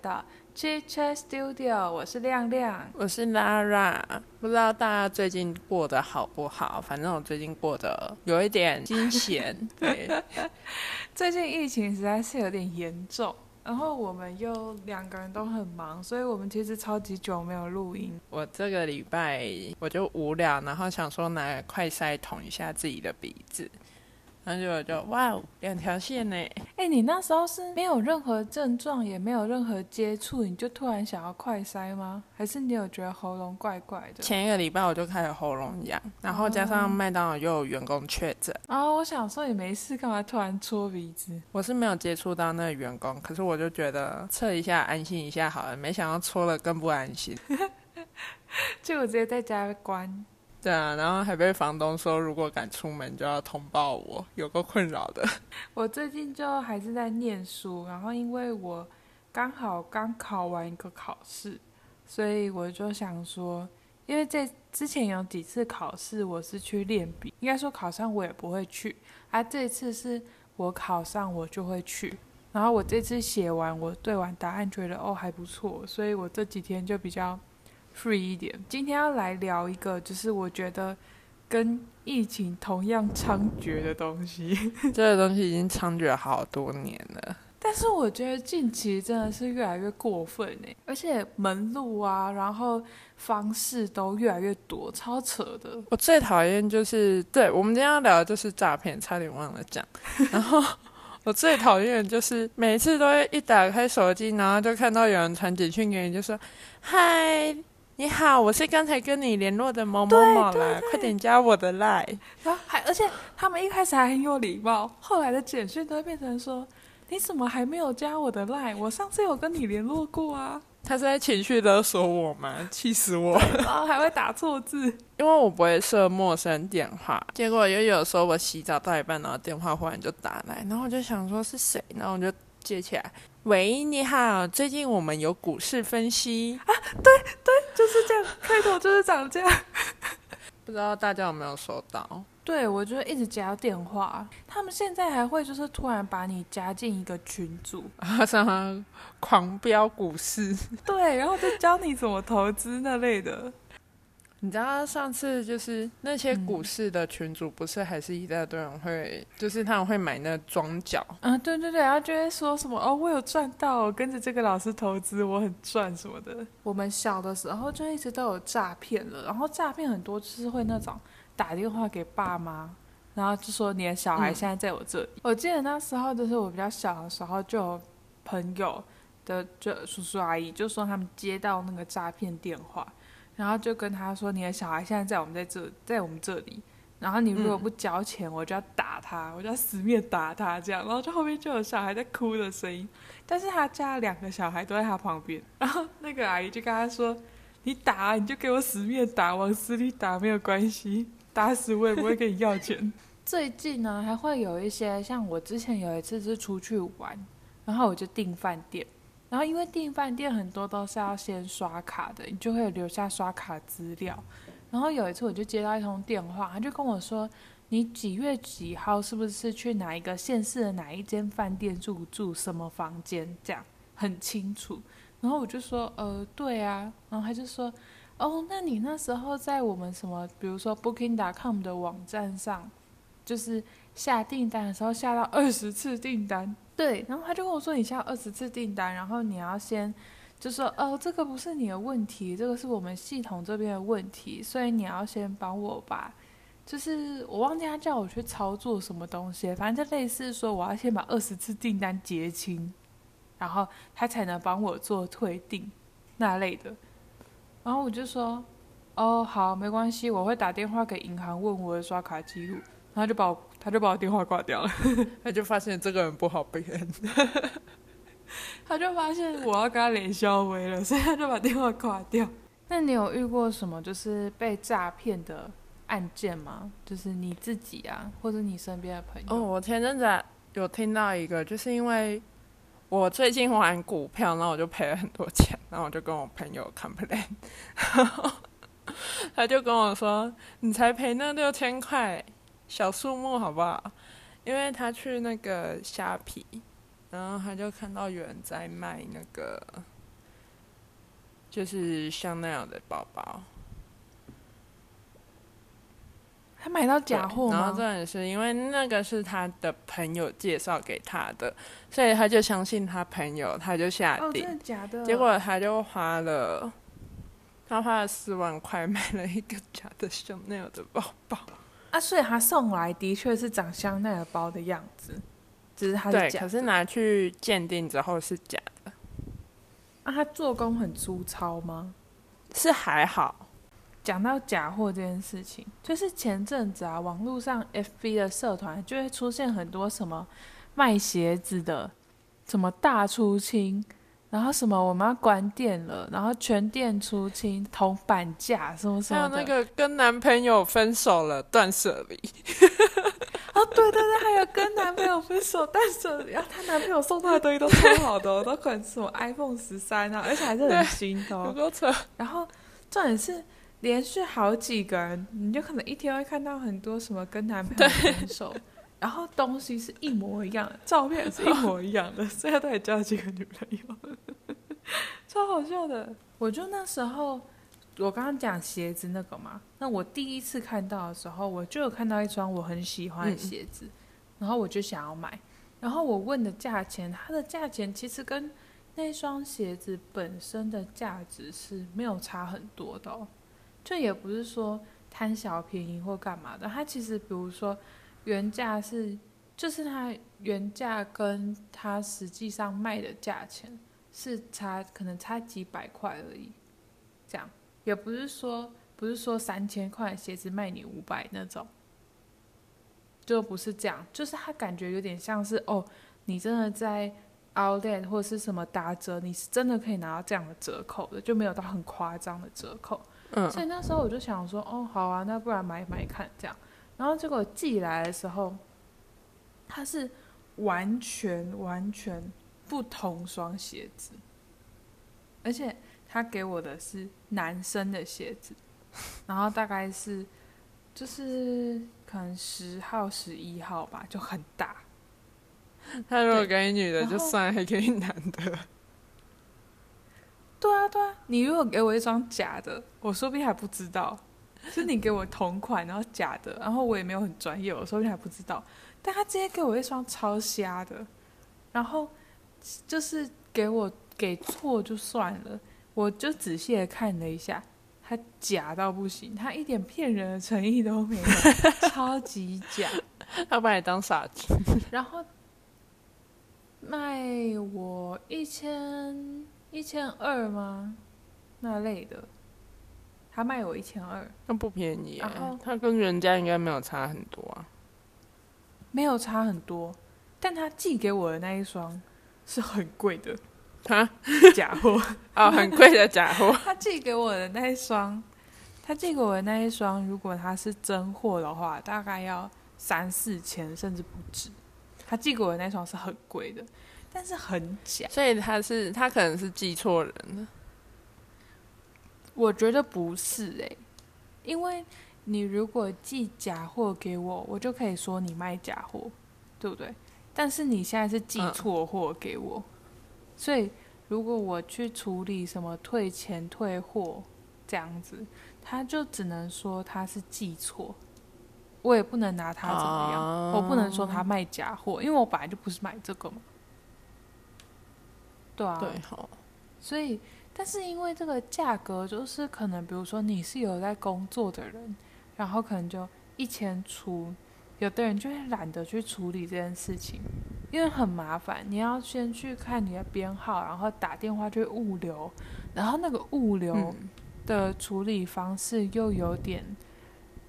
到 Chit Chat Studio，我是亮亮。我是 Lara，不知道大家最近过得好不好？反正我最近过得有一点惊险。对，最近疫情实在是有点严重，然后我们又两个人都很忙，所以我们其实超级久没有录音。我这个礼拜我就无聊，然后想说拿快塞捅一下自己的鼻子，然后就就哇哦，两条线呢！哎、你那时候是没有任何症状，也没有任何接触，你就突然想要快塞吗？还是你有觉得喉咙怪怪的？前一个礼拜我就开始喉咙痒，然后加上麦当劳又有员工确诊，啊、我想说你没事，干嘛突然搓鼻子？我是没有接触到那个员工，可是我就觉得测一下安心一下好了，没想到搓了更不安心。结果直接在家关。对啊，然后还被房东说，如果敢出门就要通报我，有够困扰的。我最近就还是在念书，然后因为我刚好刚考完一个考试，所以我就想说，因为这之前有几次考试我是去练笔，应该说考上我也不会去，啊，这次是我考上我就会去。然后我这次写完，我对完答案觉得哦还不错，所以我这几天就比较 free 一点。今天要来聊一个，就是我觉得跟疫情同样猖獗的东西。这个东西已经猖獗好多年了。但是我觉得近期真的是越来越过分哎，而且门路啊，然后方式都越来越多，超扯的。我最讨厌就是，对我们今天要聊的就是诈骗，差点忘了讲。然后我最讨厌就是每次都会一打开手机，然后就看到有人传简讯给你，就说：“嗨，你好，我是刚才跟你联络的某某某啦，快点加我的 line。”然后还而且他们一开始还很有礼貌，后来的简讯都会变成说：“你怎么还没有加我的 line？我上次有跟你联络过啊。他是在情绪勒索我吗？气死我！”然后还会打错字。因为我不会设陌生电话，结果又有时候我洗澡到一半，然后电话忽然就打来，然后我就想说是谁，然后我就接起来，喂，你好，最近我们有股市分析啊，对对，就是这样，开头就是长这样。不知道大家有没有收到？对，我就一直接到电话。他们现在还会就是突然把你加进一个群组，啊，上面狂飙股市，对，然后就教你怎么投资那类的。你知道上次就是那些股市的群主，不是还是一大堆人会，就是他们会买那庄脚，啊，对对对，然后就会说什么哦，我有赚到，我跟着这个老师投资，我很赚什么的。我们小的时候就一直都有诈骗了，然后诈骗很多就是会那种打电话给爸妈，然后就说你的小孩嗯现在在我这里。我记得那时候就是我比较小的时候，就有朋友的就叔叔阿姨就说他们接到那个诈骗电话，然后就跟他说你的小孩现在在我们在这，在我们这里。然后你如果不交钱，我就要打他，我就要死命打他，这样，然后就后面就有小孩在哭的声音，但是他家两个小孩都在他旁边，然后那个阿姨就跟他说：“你打啊，你就给我死命打，往死里打没有关系，打死我也不会跟你要钱。”最近呢，还会有一些像我之前有一次是出去玩，然后我就订饭店，然后因为订饭店很多都是要先刷卡的，你就会留下刷卡资料。然后有一次我就接到一通电话，他就跟我说：“你几月几号是不是去哪一个县市的哪一间饭店入住什么房间？”这样很清楚。然后我就说：“呃，对啊。”然后他就说：“哦，那你那时候在我们什么，比如说 Booking.com 的网站上，就是下订单的时候下到二十次订单。”对，然后他就跟我说：“你下二十次订单，然后你要先。”就说哦，这个不是你的问题，这个是我们系统这边的问题，所以你要先帮我把，就是我忘记他叫我去操作什么东西，反正就类似说我要先把二十次订单结清，然后他才能帮我做退订那类的。然后我就说哦，好，没关系，我会打电话给银行问我的刷卡记录，然后就把我他就把我电话挂掉了。他就发现这个人不好骗，他就发现我要跟他脸消微了，所以他就把电话挂掉。那你有遇过什么就是被诈骗的案件吗？就是你自己啊，或者你身边的朋友？哦，我前阵子啊有听到一个，就是因为我最近玩股票，然后我就赔了很多钱，然后我就跟我朋友 complain，然后 他就跟我说：“你才赔那六千块，小数目好不好？”因为他去那个虾皮，然后他就看到有人在卖那个，就是香奈儿的包包。他买到假货吗？然后这也是因为那个是他的朋友介绍给他的，所以他就相信他朋友，他就下哦，定。真的假的？结果他就花了，他花了四万块买了一个假的香奈儿的包包。啊，所以他送来的确是长香奈儿包的样子，只是他对，假的。可是拿去鉴定之后是假的，啊，他做工很粗糙吗？是还好。讲到假货这件事情，就是前阵子啊，网络上 FB 的社团就会出现很多什么卖鞋子的，什么大出清，然后什么我们要关店了，然后全店出清，铜板价什么什么的。还有那个跟男朋友分手了，断舍离。哦，对对对，还有跟男朋友分手，断舍离然后她男朋友送她的东西都超好的、哦，都可能是什么 iPhone 十三啊，而且还是很新的、有哦。多扯？然后重点是连续好几个人，你就可能一天会看到很多什么跟男朋友分手，然后东西是一模一样的，照片也是一模一样的，所以他到底交了几个女朋友，超好笑的。我就那时候。我刚刚讲鞋子那个嘛，那我第一次看到的时候，我就有看到一双我很喜欢的鞋子，然后我就想要买，然后我问的价钱，它的价钱其实跟那双鞋子本身的价值是没有差很多的、哦，就也不是说贪小便宜或干嘛的。它其实比如说原价是，就是它原价跟它实际上卖的价钱是差可能差几百块而已，这样也不是说不是说三千块鞋子卖你五百那种，就不是这样，就是它感觉有点像是哦，你真的在。Outlet 或者是什么打折，你是真的可以拿到这样的折扣的，就没有到很夸张的折扣。嗯，所以那时候我就想说，哦，好啊，那不然买买看这样。然后结果寄来的时候，它是完全完全不同双鞋子，而且他给我的是男生的鞋子，然后大概是就是可能十号、十一号吧，就很大。他如果对给女的就算，还给男的。对啊，对啊，你如果给我一双假的，我说不定还不知道。是你给我同款，然后假的，然后我也没有很专业，我说不定还不知道。但他直接给我一双超瞎的，然后就是给我给错就算了，我就仔细的看了一下，他假到不行，他一点骗人的诚意都没有，超级假。他把你当傻子。然后卖我一千一千二吗？那类的，他卖我一千二，那不便宜耶然后，他跟人家应该没有差很多啊。没有差很多，但他寄给我的那一双是很贵的啊，假货。哦，很贵的假货。他寄给我的那一双，他寄给我的那一双，如果它是真货的话，大概要三四千甚至不止。他寄给我的那双是很贵的，但是很假。所以他是他可能是寄错人了。我觉得不是诶、因为你如果寄假货给我，我就可以说你卖假货，对不对？但是你现在是寄嗯错货给我，所以如果我去处理什么退钱退货这样子，他就只能说他是寄错，我也不能拿他怎么样，哦我不能说他卖假货，因为我本来就不是买这个嘛。对啊，对，好，所以，但是因为这个价格，就是可能比如说你是有在工作的人，然后可能就一千出，有的人就会懒得去处理这件事情，因为很麻烦，你要先去看你的编号，然后打电话去物流，然后那个物流嗯，的处理方式又有点。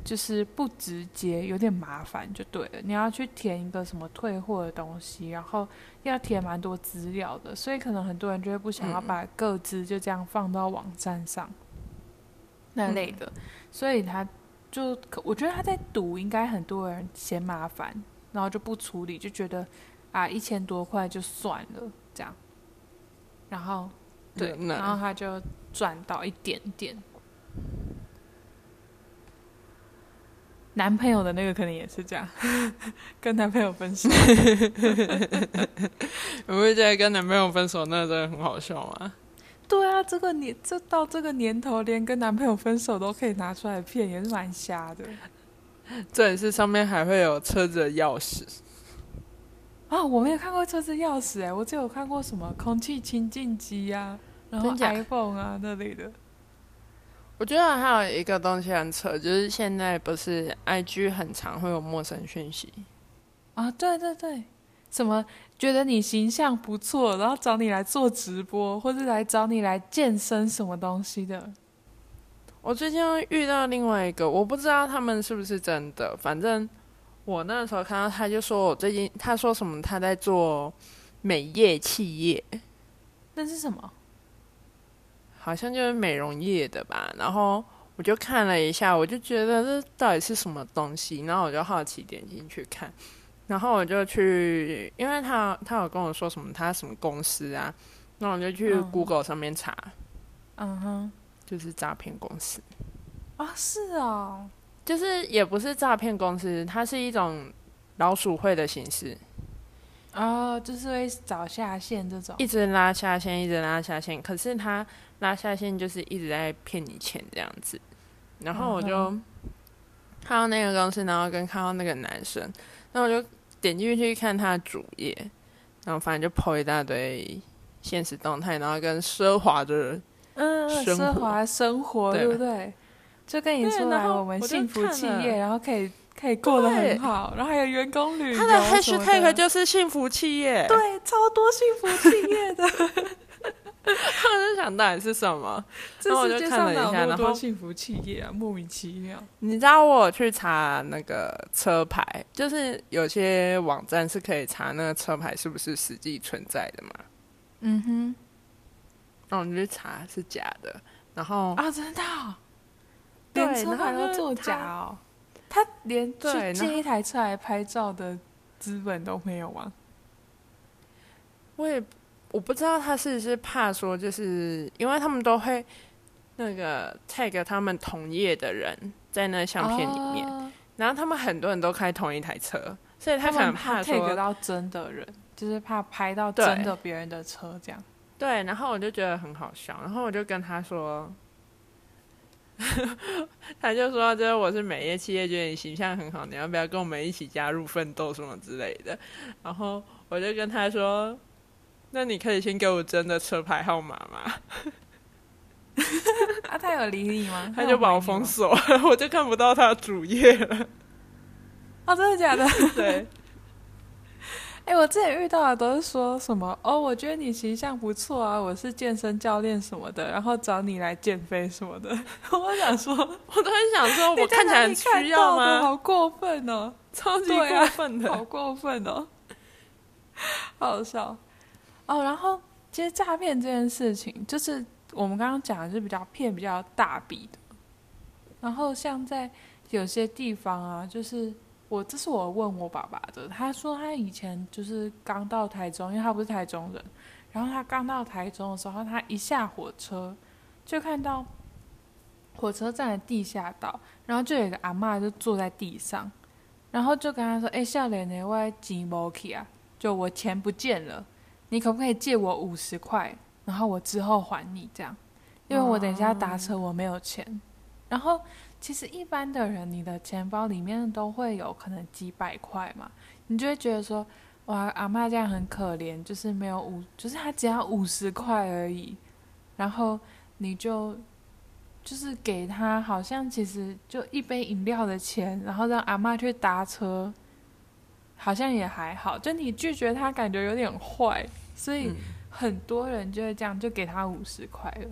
就是不直接，有点麻烦就对了。你要去填一个什么退货的东西，然后要填蛮多资料的，所以可能很多人就会不想要嗯把各资就这样放到网站上、那类的，所以他就可我觉得他在赌，应该很多人嫌麻烦，然后就不处理，就觉得啊一千多块就算了这样，然后对，那然后他就赚到一点点。男朋友的那个可能也是这样，跟男朋友分手。你会觉得跟男朋友分手那真的很好笑吗？对啊，这个年这到这个年头，连跟男朋友分手都可以拿出来骗，也是蛮瞎的。这也是上面还会有车子的钥匙啊！我没有看过车子钥匙哎，我只有看过什么空气清净机啊，然后 iPhone 啊那类的。我觉得还有一个东西很扯，就是现在不是 IG 很常会有陌生讯息啊？对对对，什么觉得你形象不错，然后找你来做直播，或者来找你来健身什么东西的。我最近遇到另外一个，我不知道他们是不是真的，反正我那时候看到他就说我最近他说什么他在做美业企业，那是什么？好像就是美容业的吧，然后我就看了一下，我就觉得这到底是什么东西，然后我就好奇点进去看，然后我就去，因为他他有跟我说什么他什么公司啊，那我就去 Google 上面查，嗯哼，就是诈骗公司。啊，是啊，就是也不是诈骗公司，它是一种老鼠会的形式。哦，就是会找下线这种，一直拉下线，一直拉下线。可是他拉下线就是一直在骗你钱这样子。然后我就看到那个公司，然后跟看到那个男生，那我就点进去看他的主页，然后反正就 po 一大堆现实动态，然后跟奢华的嗯奢华生活，对不对？就跟你说来我们幸福企业，然后可以。可以过得很好，然后还有员工旅游，他的 hashtag 就是幸福企业，对，超多幸福企业的。我就想到底是什么，然后我就看了一下，然后幸福企业啊，莫名其妙。你知道我去查那个车牌，就是有些网站是可以查那个车牌是不是实际存在的嘛？嗯哼，然后你去查是假的，然后啊，真的，连车牌都作假哦。他连去借一台车来拍照的资本都没有吗？我也我不知道他是不是怕说，就是因为他们都会那个 tag 他们同业的人在那相片里面，然后他们很多人都开同一台车，所以他可能怕 tag 到真的人，就是怕拍到真的别人的车这样。对，然后我就觉得很好笑，然后我就跟他说。他就说：“就是我是美业企业，觉得你形象很好，你要不要跟我们一起加入奋斗什么之类的？”然后我就跟他说：“那你可以先给我真的车牌号码吗？” 啊，他有理 你吗？他就把我封锁，我就看不到他主页了。哦，真的假的？对。哎，我之前遇到的都是说什么哦，我觉得你形象不错啊，我是健身教练什么的，然后找你来减肥什么的。我想说，我都很想说，我看起来需要吗？好过分哦，超级过分的，好过分哦，好笑哦。然后其实诈骗这件事情，就是我们刚刚讲的是比较骗比较大笔的，然后像在有些地方啊，就是。我这是我问我爸爸的，他说他以前就是刚到台中，因为他不是台中人，然后他刚到台中的时候，他一下火车就看到火车站的地下道，然后就有一个阿妈就坐在地上，然后就跟他说：“哎，少年的我钱没去啊，就我钱不见了，你可不可以借我五十块，然后我之后还你这样，因为我等一下搭车我没有钱。”然后。其实一般的人，你的钱包里面都会有可能几百块嘛，你就会觉得说，哇，阿妈这样很可怜，就是没有五，就是他只要五十块而已，然后你就就是给他，好像其实就一杯饮料的钱，然后让阿妈去搭车，好像也还好，就你拒绝他，感觉有点坏，所以很多人就会这样，就给他五十块了。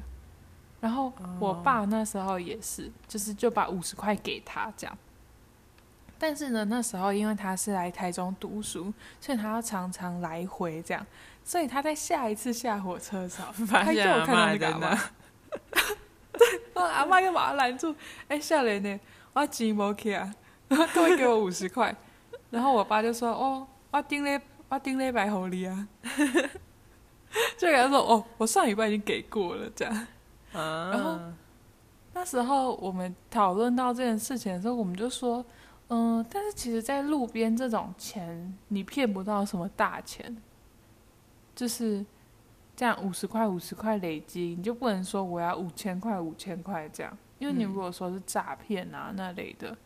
然后我爸那时候也是，就是就把五十块给他这样。但是呢，那时候因为他是来台中读书，所以他要常常来回这样。所以他在下一次下火车的时候，他又看到那个阿妈，对，阿妈又把他拦住。哎，少年呢？我钱没去啊，各位给我五十块。然后我爸就说：“哦，我顶礼我顶礼拜给你啊。”就给他说：“哦，我上礼拜已经给过了。”这样。然后那时候我们讨论到这件事情的时候，我们就说，嗯，但是其实，在路边这种钱，你骗不到什么大钱，就是这样五十块五十块累积，你就不能说我要五千块五千块这样，因为你如果说是诈骗啊那类的，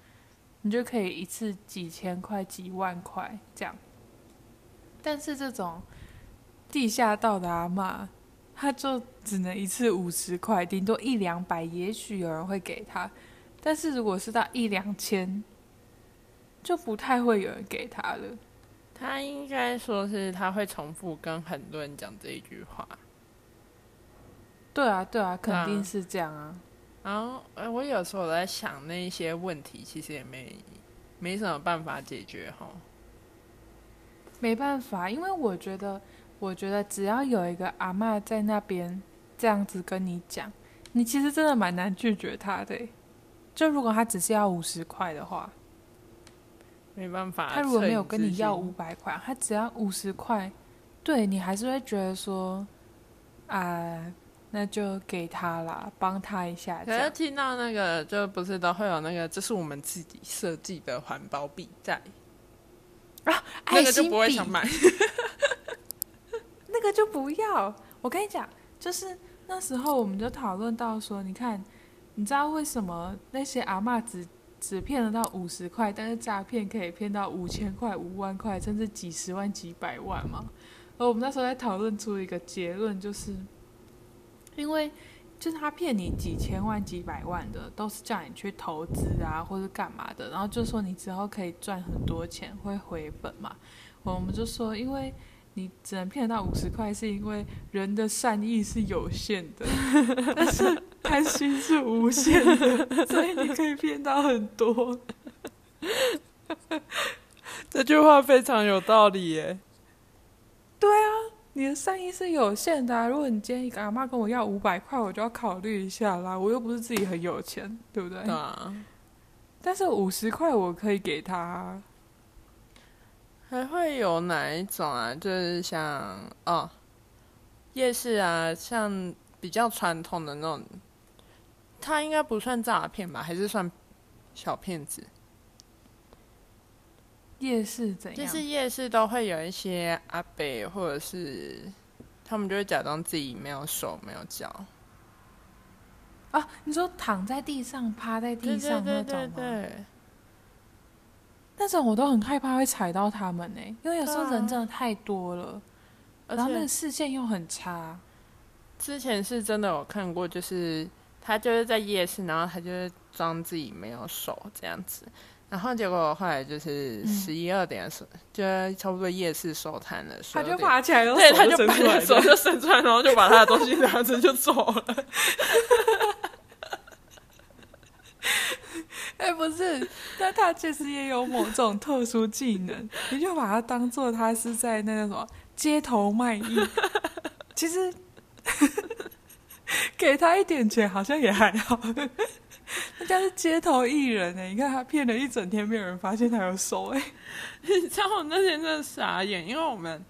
你就可以一次几千块几万块这样。但是这种地下道的阿嬷，他就只能一次五十块，顶多一两百，也许有人会给他。但是如果是到一两千，就不太会有人给他了。他应该说是他会重复跟很多人讲这一句话。对啊，对啊，肯定是这样啊。然后，哎，我有时候在想那一些问题，其实也没没什么办法解决哈。没办法，因为我觉得，我觉得只要有一个阿嬷在那边这样子跟你讲，你其实真的蛮难拒绝他的。就如果他只是要五十块的话。没办法，他如果没有跟你要五百块，他只要五十块，对你还是会觉得说，啊，那就给他啦，帮他一下。可是听到那个，就不是都会有那个，这是我们自己设计的环保笔在啊，那个就不会想买，那个就不要。我跟你讲，就是那时候我们就讨论到说，你看，你知道为什么那些阿妈只。只骗得到五十块，但是诈骗可以骗到五千块、五万块，甚至几十万、几百万吗？而我们那时候在讨论出一个结论，就是因为就是他骗你几千万、几百万的，都是叫你去投资啊，或者干嘛的，然后就说你之后可以赚很多钱，会回本嘛？我们就说，因为。你只能骗得到五十块，是因为人的善意是有限的，但是贪心是无限的，所以你可以骗到很多。这句话非常有道理耶。对啊，你的善意是有限的。如果你今天一个阿妈跟我要五百块，我就要考虑一下啦。我又不是自己很有钱，对不对？对啊。但是五十块我可以给他。还会有哪一种啊？就是像哦，夜市啊，像比较传统的那种，他应该不算诈骗吧？还是算小骗子？夜市怎样？就是夜市都会有一些阿伯，或者是他们就会假装自己没有手没有脚。啊，你说躺在地上、趴在地上那种吗？对那种我都很害怕会踩到他们呢，因为有时候人真的太多了，然后那个视线又很差。之前是真的有看过，就是他就是在夜市，然后他就是装自己没有手这样子，然后结果后来就是十一二点的时候，就差不多夜市收摊了，他就爬起来，对，他就把手就伸出来，然后就把他的东西拿着就走了。哎，不是，但他其实也有某种特殊技能，你就把他当做他是在那个什么街头卖艺。其实 给他一点钱好像也还好，人家是街头艺人哎，你看他骗了一整天，没有人发现他有手哎。你知道我那天真的傻眼，因为我们。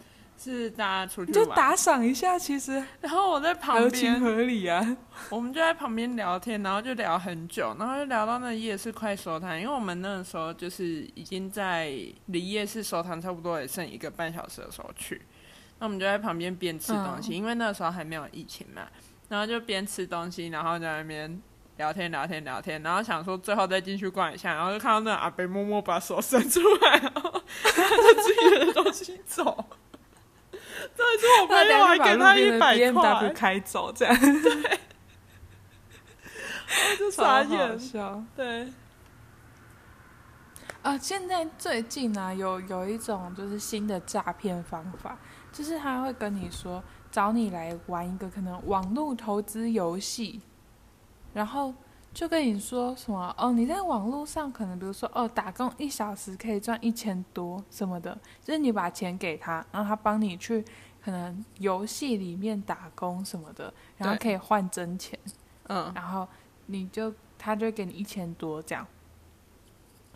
是大家出去就打赏一下，其实，然后我在旁边，合情合理啊。我们就在旁边聊天，然后就聊很久，然后就聊到那夜市快收摊，因为我们那个时候就是已经在离夜市收摊差不多也剩一个半小时的时候去，那我们就在旁边边吃东西，因为那个时候还没有疫情嘛，然后就边吃东西，然后在那边聊天聊天聊天，然后想说最后再进去逛一下，然后就看到那阿北默默把手伸出来，然后拿着自己的东西走。这是我朋友还给他一百块。开走，这样对，就傻眼。笑。对，啊，现在最近呢，有有一种就是新的诈骗方法，就是他会跟你说找你来玩一个可能网络投资游戏，然后。就跟你说什么哦，你在网络上可能比如说哦，打工一小时可以赚一千多什么的，就是你把钱给他，然后他帮你去可能游戏里面打工什么的，然后可以换真钱，嗯，然后你就他就给你一千多这样，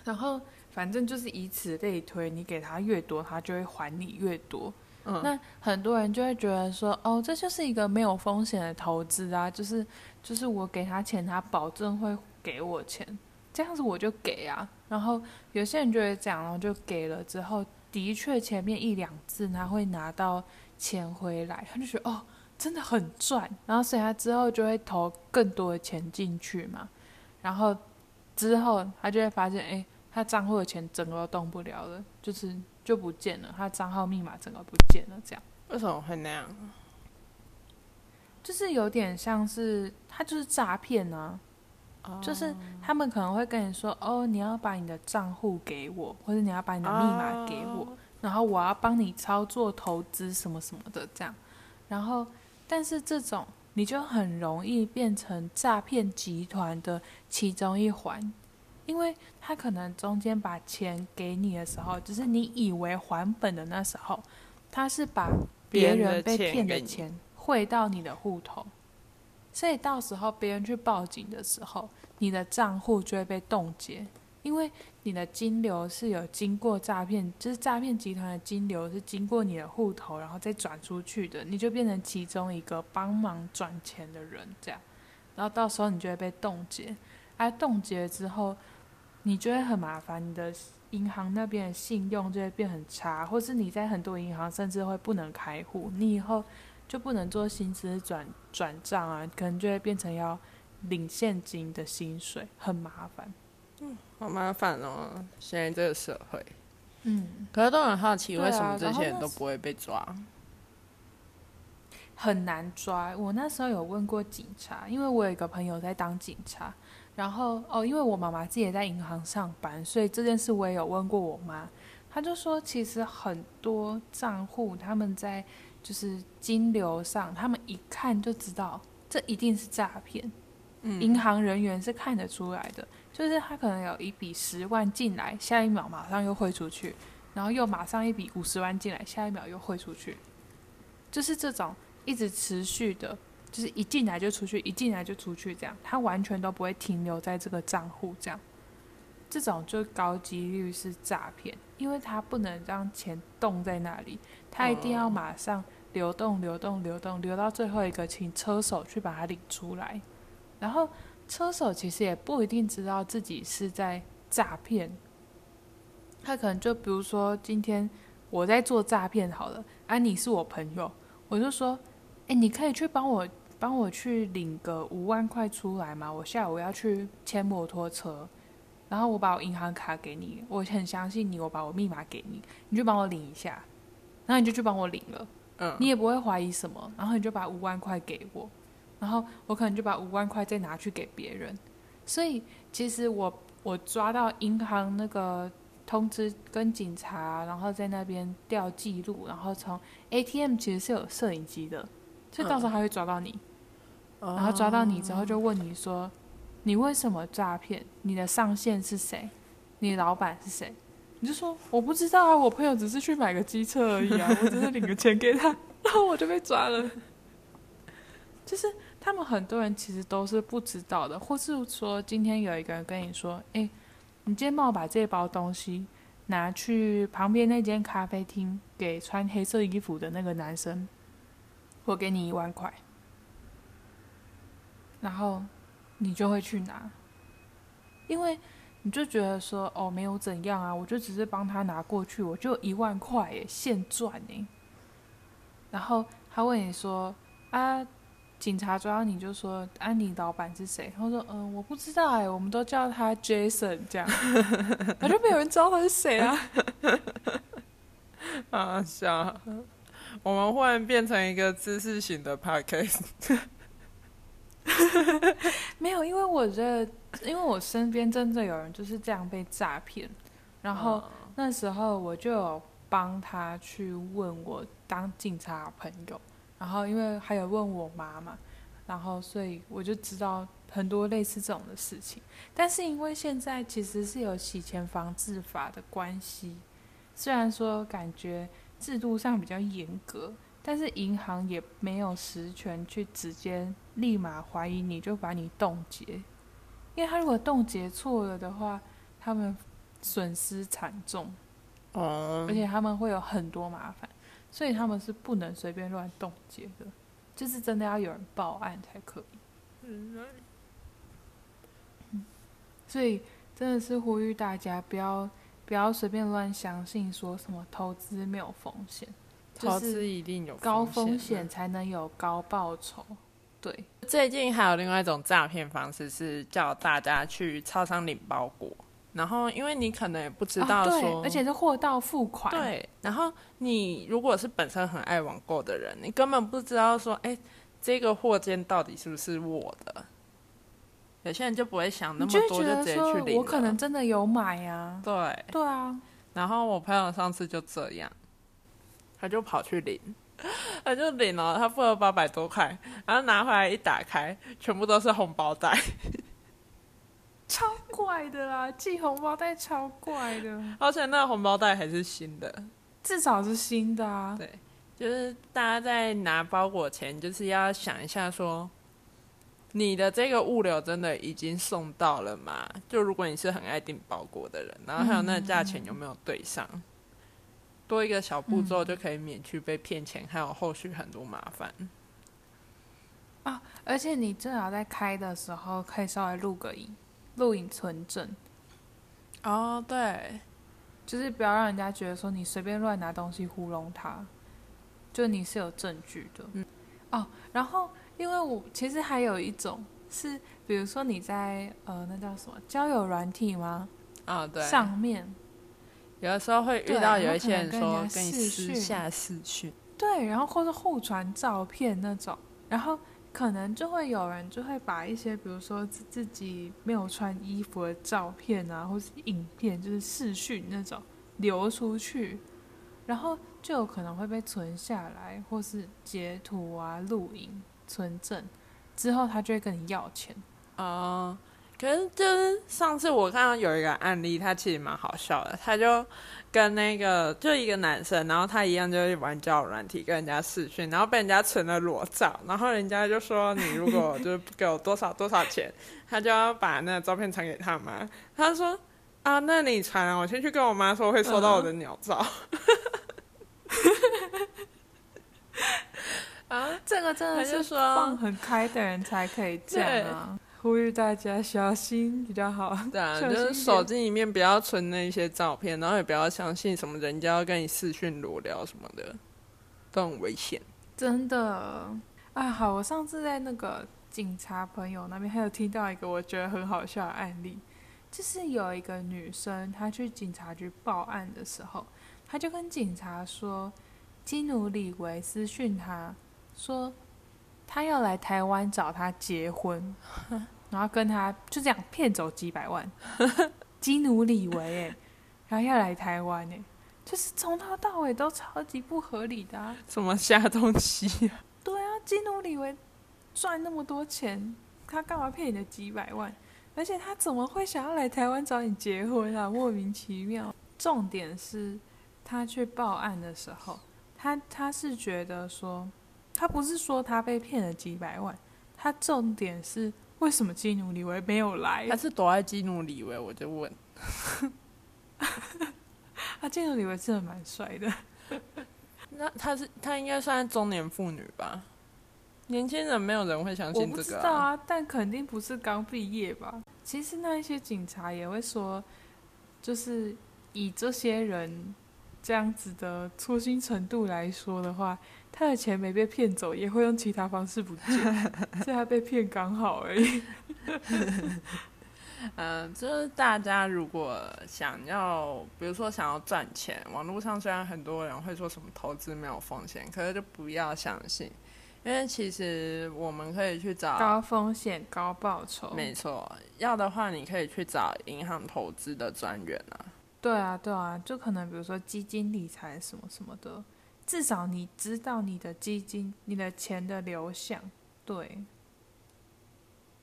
然后反正就是以此类推，你给他越多，他就会还你越多。那很多人就会觉得说，哦，这就是一个没有风险的投资啊，就是就是我给他钱，他保证会给我钱。这样子我就给啊。然后有些人就会讲，然后就给了之后，的确前面一两次他会拿到钱回来，他就觉得哦，真的很赚。然后所以他之后就会投更多的钱进去嘛。然后之后他就会发现，哎，他账户的钱整个都动不了了，就是就不见了，他账号密码整个不见了，这样。为什么会那样？就是有点像是他就是诈骗呢，就是他们可能会跟你说，哦，你要把你的账户给我，或者你要把你的密码给我，然后我要帮你操作投资什么什么的这样。然后，但是这种你就很容易变成诈骗集团的其中一环，因为他可能中间把钱给你的时候，就是你以为还本的那时候，他是把别人被骗的钱。汇到你的户头，所以到时候别人去报警的时候，你的账户就会被冻结，因为你的金流是有经过诈骗，就是诈骗集团的金流是经过你的户头，然后再转出去的，你就变成其中一个帮忙转钱的人，这样，然后到时候你就会被冻结，而冻结之后，你觉得很麻烦，你的银行那边的信用就会变很差，或是你在很多银行甚至会不能开户，你以后。就不能做薪资转转账啊，可能就会变成要领现金的薪水，很麻烦。嗯，好麻烦哦，现在这个社会。嗯，可是都很好奇，为什么这些人都不会被抓？很难抓。我那时候有问过警察，因为我有一个朋友在当警察，然后哦，因为我妈妈自己也在银行上班，所以这件事我也有问过我妈，她就说其实很多账户他们在。就是金流上，他们一看就知道这一定是诈骗。嗯，银行人员是看得出来的，就是他可能有一笔十万进来，下一秒马上又汇出去，然后又马上一笔五十万进来，下一秒又汇出去，就是这种一直持续的，就是一进来就出去，一进来就出去，这样，他完全都不会停留在这个账户，这样，这种就高几率是诈骗，因为他不能让钱冻在那里，他一定要马上。流动，流动，流动，流到最后一个，请车手去把它领出来。然后车手其实也不一定知道自己是在诈骗，他可能就比如说今天我在做诈骗好了，啊，你是我朋友，我就说，哎，你可以去帮我帮我去领个五万块出来嘛？我下午要去牵摩托车，然后我把我银行卡给你，我很相信你，我把我密码给你，你就帮我领一下，然后你就去帮我领了。嗯你也不会怀疑什么，然后你就把五万块给我，然后我可能就把五万块再拿去给别人。所以其实我我抓到银行那个通知跟警察，然后在那边调记录，然后从 ATM 其实是有摄影机的，所以到时候他会抓到你，然后抓到你之后就问你说，你为什么诈骗？你的上线是谁？你老板是谁？你就说我不知道啊，我朋友只是去买个机车而已啊，我只是领个钱给他，然后我就被抓了。就是他们很多人其实都是不知道的，或是说今天有一个人跟你说，哎，你今天帮我把这包东西拿去旁边那间咖啡厅给穿黑色衣服的那个男生，我给你一万块，然后你就会去拿，因为。你就觉得说哦没有怎样啊，我就只是帮他拿过去，我就一万块耶，现赚呢。然后他问你说啊，警察抓你就说安妮老板是谁？他说嗯我不知道哎，我们都叫他 Jason 这样，反正没有人知道他是谁啊。啊笑，我们忽然变成一个知识型的 podcast。没有，因为我觉得，因为我身边真的有人就是这样被诈骗，然后那时候我就有帮他去问我当警察朋友，然后因为还有问我妈妈，然后所以我就知道很多类似这种的事情。但是因为现在其实是有洗钱防治法的关系，虽然说感觉制度上比较严格。但是银行也没有实权去直接立马怀疑你就把你冻结，因为他如果冻结错了的话，他们损失惨重，哦，而且他们会有很多麻烦，所以他们是不能随便乱冻结的，就是真的要有人报案才可以。嗯，所以真的是呼吁大家不要不要随便乱相信，说什么投资没有风险，投资一定有高风风险才能有高报酬。对，最近还有另外一种诈骗方式是叫大家去超商领包裹，然后因为你可能也不知道说，对，而且是货到付款。对，然后你如果是本身很爱网购的人，你根本不知道说，哎，这个货件到底是不是我的？有些人就不会想那么多，就直接去领。我可能真的有买呀。对。对啊。然后我朋友上次就这样，他就跑去领。他就领了，他付了八百多块，然后拿回来一打开，全部都是红包袋，超怪的啦！寄红包袋超怪的，而且那个红包袋还是新的，至少是新的啊。对，就是大家在拿包裹前，就是要想一下，说你的这个物流真的已经送到了吗？就如果你是很爱订包裹的人，然后还有那个价钱有没有对上？多一个小步骤就可以免去被骗钱，还有后续很多麻烦。啊！而且你最好在开的时候可以稍微录个影，录影存证。哦，对，就是不要让人家觉得说你随便乱拿东西糊弄他，就你是有证据的。嗯。哦，然后因为我其实还有一种是，比如说你在呃，那叫什么交友软体吗？啊，对。上面。有的时候会遇到有一些人说跟你私下私讯，对，然后或者互传照片那种，然后可能就会有人就会把一些比如说自自己没有穿衣服的照片啊，或是影片，就是视讯那种流出去，然后就有可能会被存下来，或是截图啊、录影、存证，之后他就会跟你要钱啊。可是就是上次我看到有一个案例，他其实蛮好笑的。他就跟那个就一个男生，然后他一样就是玩交友软体跟人家视讯，然后被人家存了裸照，然后人家就说你如果就是不给我多少多少钱，他就要把那个照片传给他妈。他说啊，那你传啊，我先去跟我妈说会收到我的鸟照。啊，这个真的是放很开的人才可以这样啊。呼吁大家小心比较好。对啊，就是手机里面不要存那些照片，然后也不要相信什么人家要跟你视讯裸聊什么的，都很危险。真的啊，好，我上次在那个警察朋友那边还有听到一个我觉得很好笑的案例，就是有一个女生她去警察局报案的时候，她就跟警察说，基努里维私讯她说，他要来台湾找他结婚。然后跟他就这样骗走几百万，基努里维哎，然后要来台湾哎，就是从头到尾都超级不合理的啊！什么下东西啊？对啊，基努里维赚那么多钱，他干嘛骗你的几百万？而且他怎么会想要来台湾找你结婚啊？莫名其妙。重点是他去报案的时候，他他是觉得说，他不是说他被骗了几百万，他重点是。为什么基努里维没有来？他是躲在基努里维，我就问。他基努里维真的蛮帅的。那他是他应该算中年妇女吧？年轻人没有人会相信这个。我不知道啊，但肯定不是刚毕业吧？其实那一些警察也会说，就是以这些人这样子的粗心程度来说的话。他的钱没被骗走，也会用其他方式不见，所以他被骗刚好而已。嗯，就是大家如果想要，比如说想要赚钱，网络上虽然很多人会说什么投资没有风险，可是就不要相信，因为其实我们可以去找高风险高报酬。没错，要的话你可以去找银行投资的专员啊。对啊，对啊，就可能比如说基金理财什么什么的。至少你知道你的基金、你的钱的流向，对，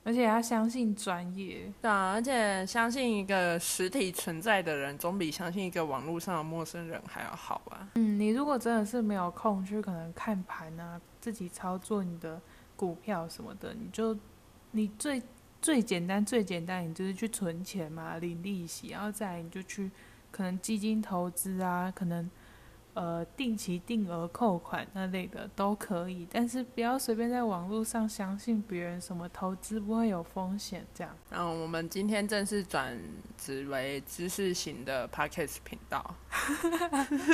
而且要相信专业，对啊，而且相信一个实体存在的人，总比相信一个网络上的陌生人还要好吧？嗯，你如果真的是没有空去可能看盘啊，自己操作你的股票什么的，你就你最最简单、最简单，你就是去存钱嘛，领利息，然后再你就去可能基金投资啊，可能。呃定期定额扣款那类的都可以，但是不要随便在网络上相信别人什么投资不会有风险这样。然后我们今天正式转职为知识型的 podcast 频道，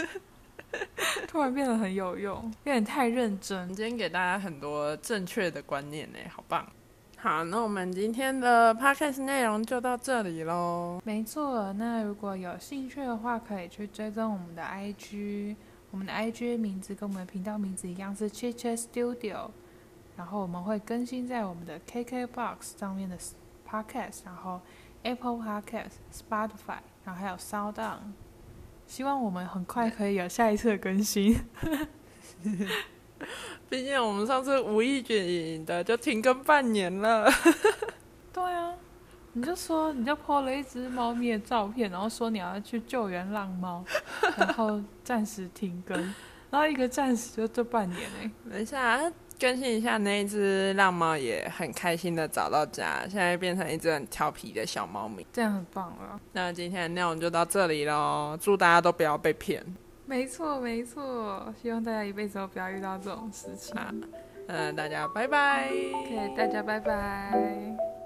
突然变得很有用，有点太认真。今天给大家很多正确的观念呢，好棒！好，那我们今天的 podcast 内容就到这里喽。没错，那如果有兴趣的话，可以去追踪我们的 IG，我们的 IG 名字跟我们的频道名字一样是 Chit Chat Studio，然后我们会更新在我们的 KKBox 上面的 podcast，然后 Apple Podcast、Spotify，然后还有 Sound On。希望我们很快可以有下一次的更新。毕竟我们上次无意间的就停更半年了。对啊，你就说你就 po 了一只猫咪的照片，然后说你要去救援浪猫，然后暂时停更，然后一个暂时就这半年哎。等一下更新一下，那一只浪猫也很开心的找到家，现在变成一只很调皮的小猫咪，这样很棒了。那今天的内容就到这里喽，祝大家都不要被骗。没错，没错，希望大家一辈子都不要遇到这种事情。嗯，大家拜拜。OK，大家拜拜。